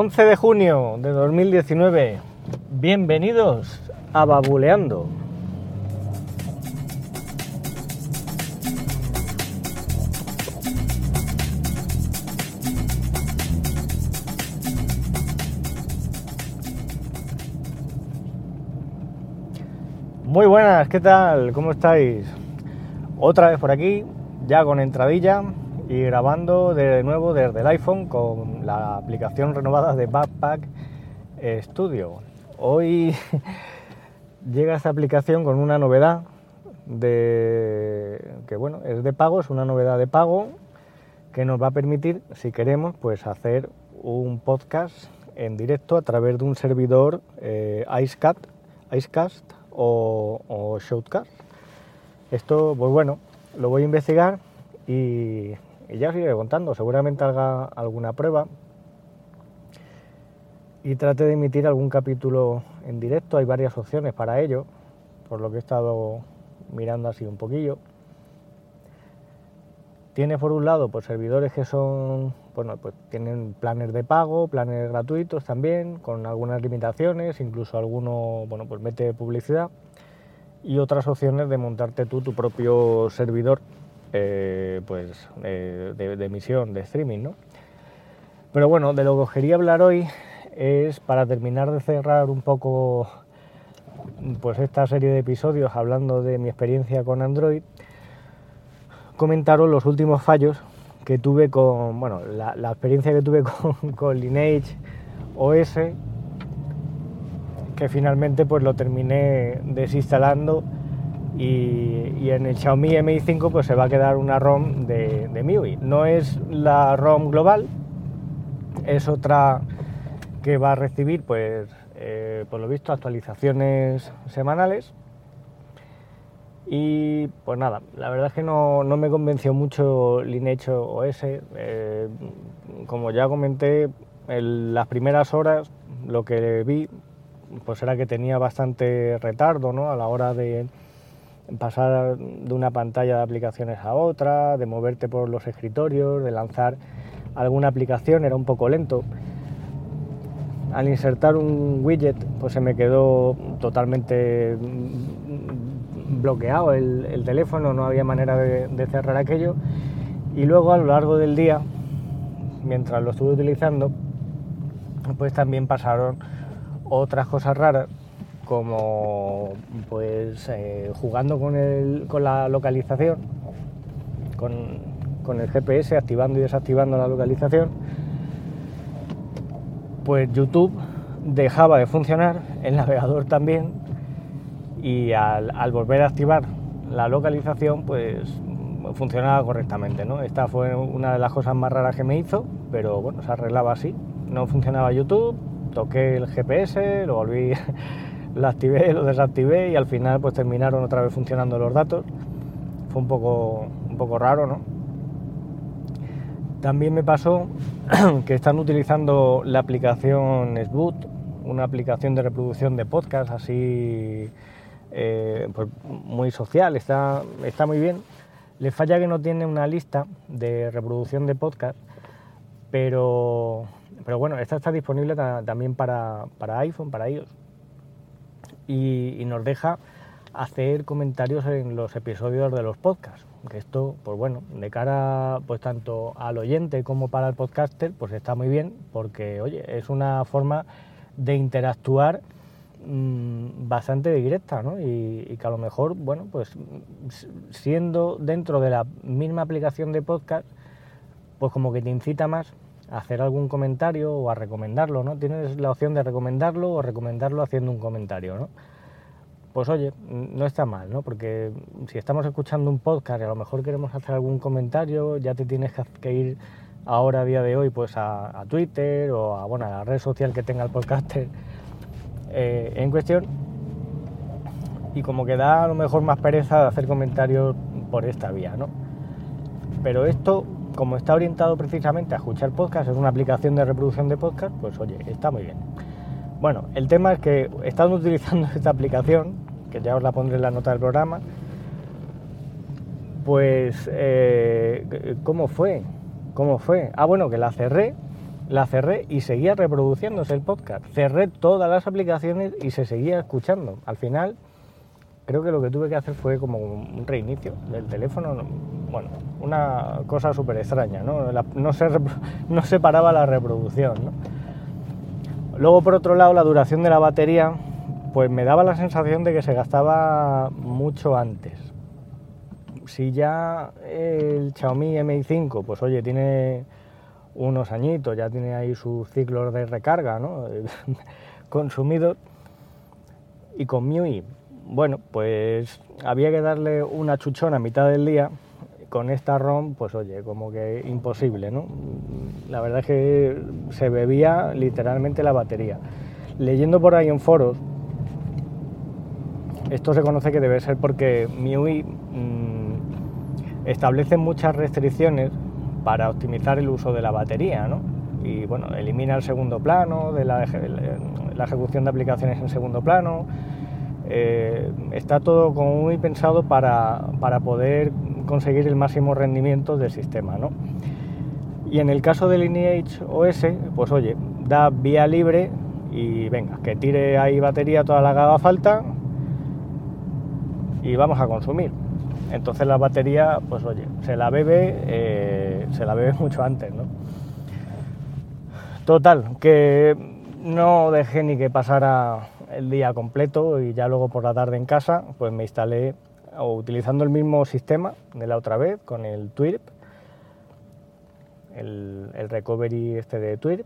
11 de junio de 2019. Bienvenidos a Babuleando. Muy buenas, ¿qué tal? ¿Cómo estáis? Otra vez por aquí, ya con entradilla y grabando de nuevo desde el iPhone con la aplicación renovada de Backpack Studio. Hoy llega esta aplicación con una novedad de que bueno, es de pago, es una novedad de pago que nos va a permitir, si queremos, pues hacer un podcast en directo a través de un servidor eh, Icecast, Icecast o, o Shoutcast. Esto, pues bueno, lo voy a investigar y, ya os iré contando. Seguramente haga alguna prueba y trate de emitir algún capítulo en directo. Hay varias opciones para ello, por lo que he estado mirando así un poquillo. Tiene por un lado pues servidores que son, bueno, pues tienen planes de pago, planes gratuitos también, con algunas limitaciones, incluso alguno, bueno, pues mete publicidad y otras opciones de montarte tú tu propio servidor eh, pues eh, de, emisión, de streaming, ¿no? Pero bueno, de lo que os quería hablar hoy es para terminar de cerrar un poco pues esta serie de episodios hablando de mi experiencia con Android, comentaros los últimos fallos que tuve con, bueno, la, experiencia que tuve con, con Lineage OS que finalmente pues lo terminé desinstalando y, en el Xiaomi Mi 5 pues se va a quedar una ROM de, de MIUI. No es la ROM global, es otra que va a recibir pues eh, por lo visto actualizaciones semanales y pues nada, la verdad es que no, me convenció mucho Lineage OS. Eh, como ya comenté, en las primeras horas lo que vi pues era que tenía bastante retardo ¿no? a la hora de pasar de una pantalla de aplicaciones a otra, de moverte por los escritorios, de lanzar alguna aplicación, era un poco lento. Al insertar un widget, pues se me quedó totalmente bloqueado el, teléfono, no había manera de, de cerrar aquello. Y luego a lo largo del día, mientras lo estuve utilizando, pues también pasaron otras cosas raras como pues eh, jugando con, el, con la localización, con, el GPS, activando y desactivando la localización, pues YouTube dejaba de funcionar, el navegador también, y al, volver a activar la localización, pues funcionaba correctamente. ¿no? Esta fue una de las cosas más raras que me hizo, pero bueno, se arreglaba así. No funcionaba YouTube, toqué el GPS, lo volví, lo activé, lo desactivé y al final pues terminaron otra vez funcionando los datos. Fue un poco, un poco raro, ¿no? También me pasó que están utilizando la aplicación Sboot, una aplicación de reproducción de podcast así eh, pues muy social, está, está muy bien. Le falla que no tiene una lista de reproducción de podcast, pero pero bueno, esta está disponible también para, iPhone, para iOS. Y, nos deja hacer comentarios en los episodios de los podcasts. Que esto, pues bueno, de cara pues tanto al oyente como para el podcaster, pues está muy bien porque, oye, es una forma de interactuar mm, bastante directa, ¿no? Y, y, que a lo mejor, bueno, pues siendo dentro de la misma aplicación de podcast, pues como que te incita más hacer algún comentario o a recomendarlo, ¿no? Tienes la opción de recomendarlo o recomendarlo haciendo un comentario, ¿no? Pues oye, no está mal, ¿no? Porque si estamos escuchando un podcast y a lo mejor queremos hacer algún comentario, ya te tienes que ir ahora a día de hoy pues a, Twitter o a, bueno, a la red social que tenga el podcaster eh, en cuestión y como que da a lo mejor más pereza de hacer comentarios por esta vía, ¿no? Pero esto como está orientado precisamente a escuchar podcast, es una aplicación de reproducción de podcast, pues oye, está muy bien. Bueno, el tema es que estando utilizando esta aplicación, que ya os la pondré en la nota del programa, pues, eh, ¿cómo fue? ¿Cómo fue? Ah, bueno, que la cerré la cerré y seguía reproduciéndose el podcast. Cerré todas las aplicaciones y se seguía escuchando. Al final, creo que lo que tuve que hacer fue como un reinicio del teléfono. Bueno, una cosa súper extraña, ¿no? no, se, no se paraba la reproducción. Luego, por otro lado, la duración de la batería, pues me daba la sensación de que se gastaba mucho antes. Si ya el Xiaomi Mi 5, pues oye, tiene unos añitos, ya tiene ahí sus ciclos de recarga, ¿no? Consumidos. Y con MIUI, bueno, pues había que darle una chuchona a mitad del día. Con esta ROM, pues oye, como que imposible, ¿no? La verdad es que se bebía literalmente la batería. Leyendo por ahí en foros, esto se conoce que debe ser porque MIUI mmm, establece muchas restricciones para optimizar el uso de la batería, ¿no? Y bueno, elimina el segundo plano, de la, ejecución de aplicaciones en segundo plano. Eh, está todo muy pensado para, para, poder conseguir el máximo rendimiento del sistema, ¿no? Y en el caso del Lineage OS, pues oye, da vía libre y venga, que tire ahí batería toda la que haga falta y vamos a consumir. Entonces la batería, pues oye, se la bebe, eh, se la bebe mucho antes, ¿no? Total, que no dejé ni que pasara el día completo y ya luego por la tarde en casa, pues me instalé utilizando el mismo sistema de la otra vez con el TWIRP, el, recovery este de TWIRP.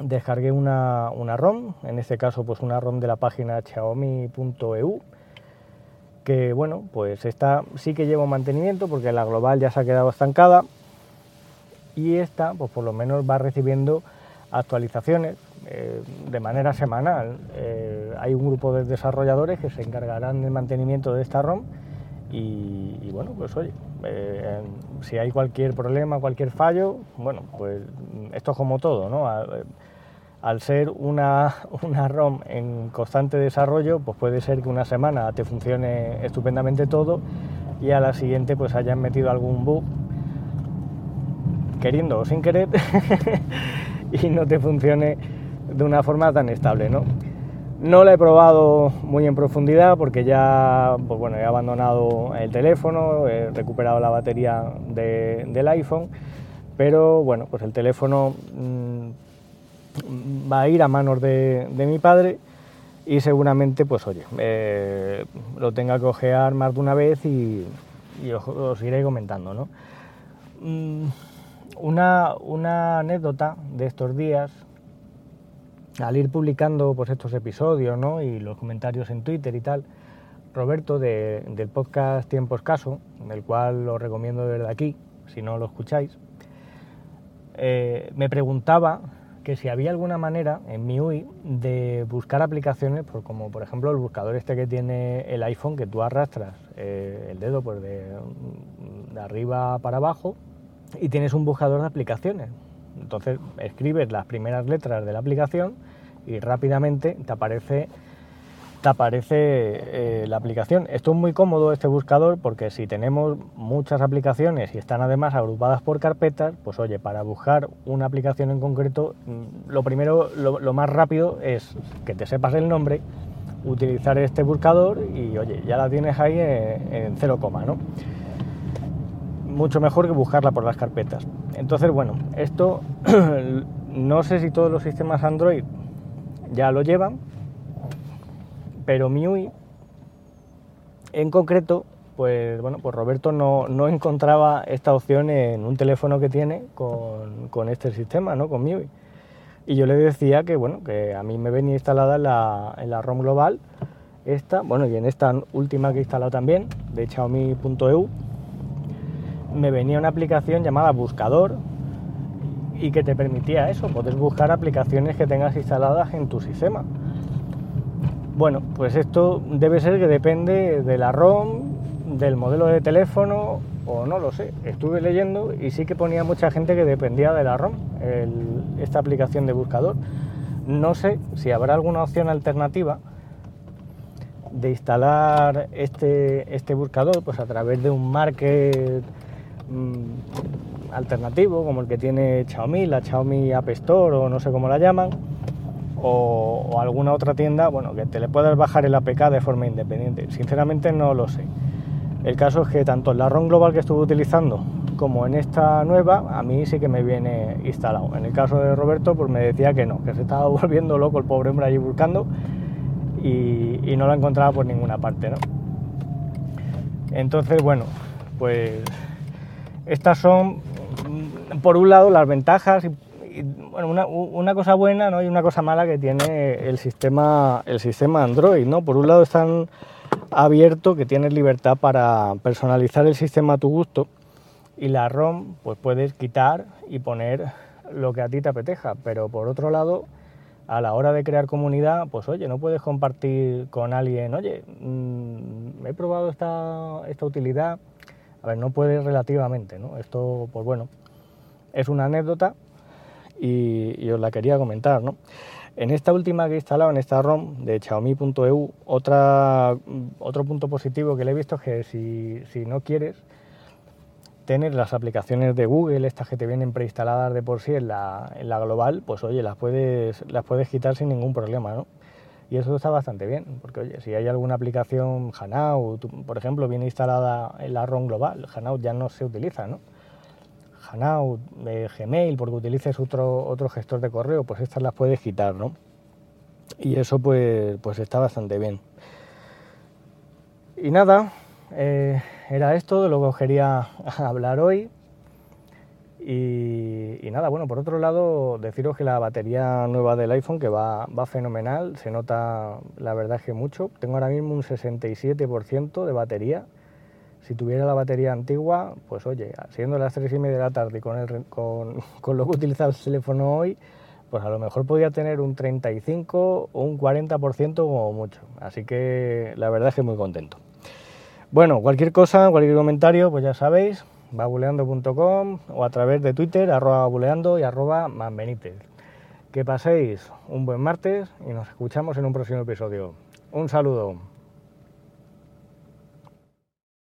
Descargué una, una ROM, en este caso pues una ROM de la página xiaomi.eu que bueno, pues esta sí que lleva mantenimiento porque la global ya se ha quedado estancada y esta pues por lo menos va recibiendo actualizaciones eh, de manera semanal. Eh, hay un grupo de desarrolladores que se encargarán del mantenimiento de esta ROM y, bueno, pues oye, eh, si hay cualquier problema, cualquier fallo, bueno, pues esto es como todo, ¿no? al ser una, ROM en constante desarrollo, pues puede ser que una semana te funcione estupendamente todo y a la siguiente pues hayan metido algún bug queriendo o sin querer y no te funcione de una forma tan estable, ¿no? No la he probado muy en profundidad porque ya pues bueno, he abandonado el teléfono, he recuperado la batería del iPhone, pero bueno, pues el teléfono mm, va a ir a manos de, mi padre y seguramente, pues oye, eh, lo tenga que ojear más de una vez y, os, iré comentando, ¿no? Mm, una, anécdota de estos días, al ir publicando pues, estos episodios ¿no? y los comentarios en Twitter y tal, Roberto del podcast Tiempo Escaso, del cual os recomiendo desde aquí, si no lo escucháis, eh, me preguntaba que si había alguna manera en MIUI de buscar aplicaciones, por, como por ejemplo el buscador este que tiene el iPhone, que tú arrastras eh, el dedo pues de, de, arriba para abajo y tienes un buscador de aplicaciones. Entonces escribes las primeras letras de la aplicación y rápidamente te aparece eh, la aplicación. Esto es muy cómodo, este buscador, porque si tenemos muchas aplicaciones y están además agrupadas por carpetas, pues oye, para buscar una aplicación en concreto, mm, lo primero, lo, más rápido es que te sepas el nombre, utilizar este buscador y oye, ya la tienes ahí en, cero coma, ¿no? Mucho mejor que buscarla por las carpetas. Entonces, bueno, esto no sé si todos los sistemas Android ya lo llevan, pero MIUI en concreto, pues bueno, pues Roberto no, encontraba esta opción en un teléfono que tiene con, este sistema, ¿no? Con MIUI. Y yo le decía que bueno, que a mí me venía instalada en la, en la ROM global esta, bueno, y en esta última que he instalado también, de Xiaomi.eu, me venía una aplicación llamada Buscador y que te permitía eso, puedes buscar aplicaciones que tengas instaladas en tu sistema. Bueno, pues esto debe ser que depende de la ROM, del modelo de teléfono o no lo sé. Estuve leyendo y sí que ponía mucha gente que dependía de la ROM, esta aplicación de buscador. No sé si habrá alguna opción alternativa de instalar este, este buscador pues a través de un market mm, alternativo, como el que tiene Xiaomi, la Xiaomi App Store o no sé cómo la llaman, o, alguna otra tienda, bueno, que te le puedas bajar el APK de forma independiente. Sinceramente no lo sé. El caso es que tanto en la ROM global que estuve utilizando como en esta nueva, a mí sí que me viene instalado. En el caso de Roberto, pues me decía que no, que se estaba volviendo loco el pobre hombre allí buscando y, y no lo encontraba por ninguna parte, ¿no? Entonces, bueno, pues estas son, mm, por un lado, las ventajas y, bueno, una, cosa buena ¿no? y una cosa mala que tiene el sistema, el sistema Android. ¿no? Por un lado están abierto, que tienes libertad para personalizar el sistema a tu gusto y la ROM pues puedes quitar y poner lo que a ti te apeteja, pero por otro lado a la hora de crear comunidad, pues oye, no puedes compartir con alguien, oye, mm, he probado esta, esta utilidad, no puedes relativamente, ¿no? Esto, pues bueno, es una anécdota y, os la quería comentar, ¿no? En esta última que he instalado, en esta ROM de Xiaomi.eu, otra, otro punto positivo que le he visto es que si, si no quieres, tener las aplicaciones de Google, estas que te vienen preinstaladas de por sí en la, en la global, pues oye, las puedes, las puedes quitar sin ningún problema, ¿no? Y eso está bastante bien, porque oye, si hay alguna aplicación Hanout, por ejemplo, viene instalada en la ROM global, Hanout ya no se utiliza, ¿no? Hanout, eh, Gmail, porque utilices otro, otro gestor de correo, pues estas las puedes quitar, ¿no? Y eso pues, pues está bastante bien. Y nada, eh, era esto de lo que os quería hablar hoy. Y, nada, bueno, por otro lado, deciros que la batería nueva del iPhone que va, va fenomenal, se nota la verdad que mucho. Tengo ahora mismo un 67% de batería. Si tuviera la batería antigua, pues oye, siendo las 3 y media de la tarde y con, el, con, con lo que utiliza el teléfono hoy, pues a lo mejor podría tener un 35 o un 40% como mucho. Así que la verdad es que muy contento. Bueno, cualquier cosa, cualquier comentario, pues ya sabéis, babuleando.com o a través de Twitter, arroba buleando y arroba. Que paséis un buen martes y nos escuchamos en un próximo episodio. Un saludo.